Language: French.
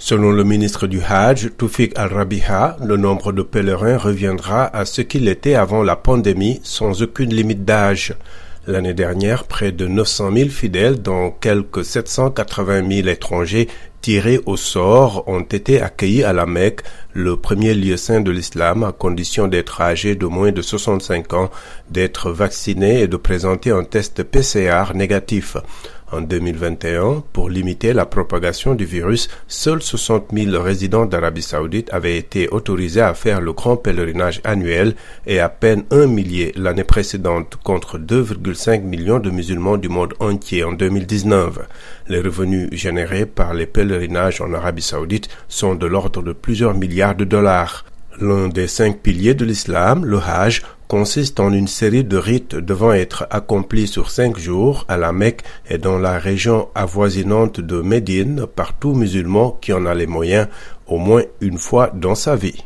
Selon le ministre du Hajj, Toufik Al-Rabiha, le nombre de pèlerins reviendra à ce qu'il était avant la pandémie sans aucune limite d'âge. L'année dernière, près de 900 000 fidèles, dont quelques 780 000 étrangers tirés au sort, ont été accueillis à la Mecque, le premier lieu saint de l'islam, à condition d'être âgés de moins de 65 ans, d'être vaccinés et de présenter un test PCR négatif. En 2021, pour limiter la propagation du virus, seuls 60 000 résidents d'Arabie saoudite avaient été autorisés à faire le grand pèlerinage annuel et à peine un millier l'année précédente contre 2,5 millions de musulmans du monde entier en 2019. Les revenus générés par les pèlerinages en Arabie saoudite sont de l'ordre de plusieurs milliards de dollars. L'un des cinq piliers de l'islam, le Hajj, consiste en une série de rites devant être accomplis sur cinq jours à la Mecque et dans la région avoisinante de Médine par tout musulman qui en a les moyens au moins une fois dans sa vie.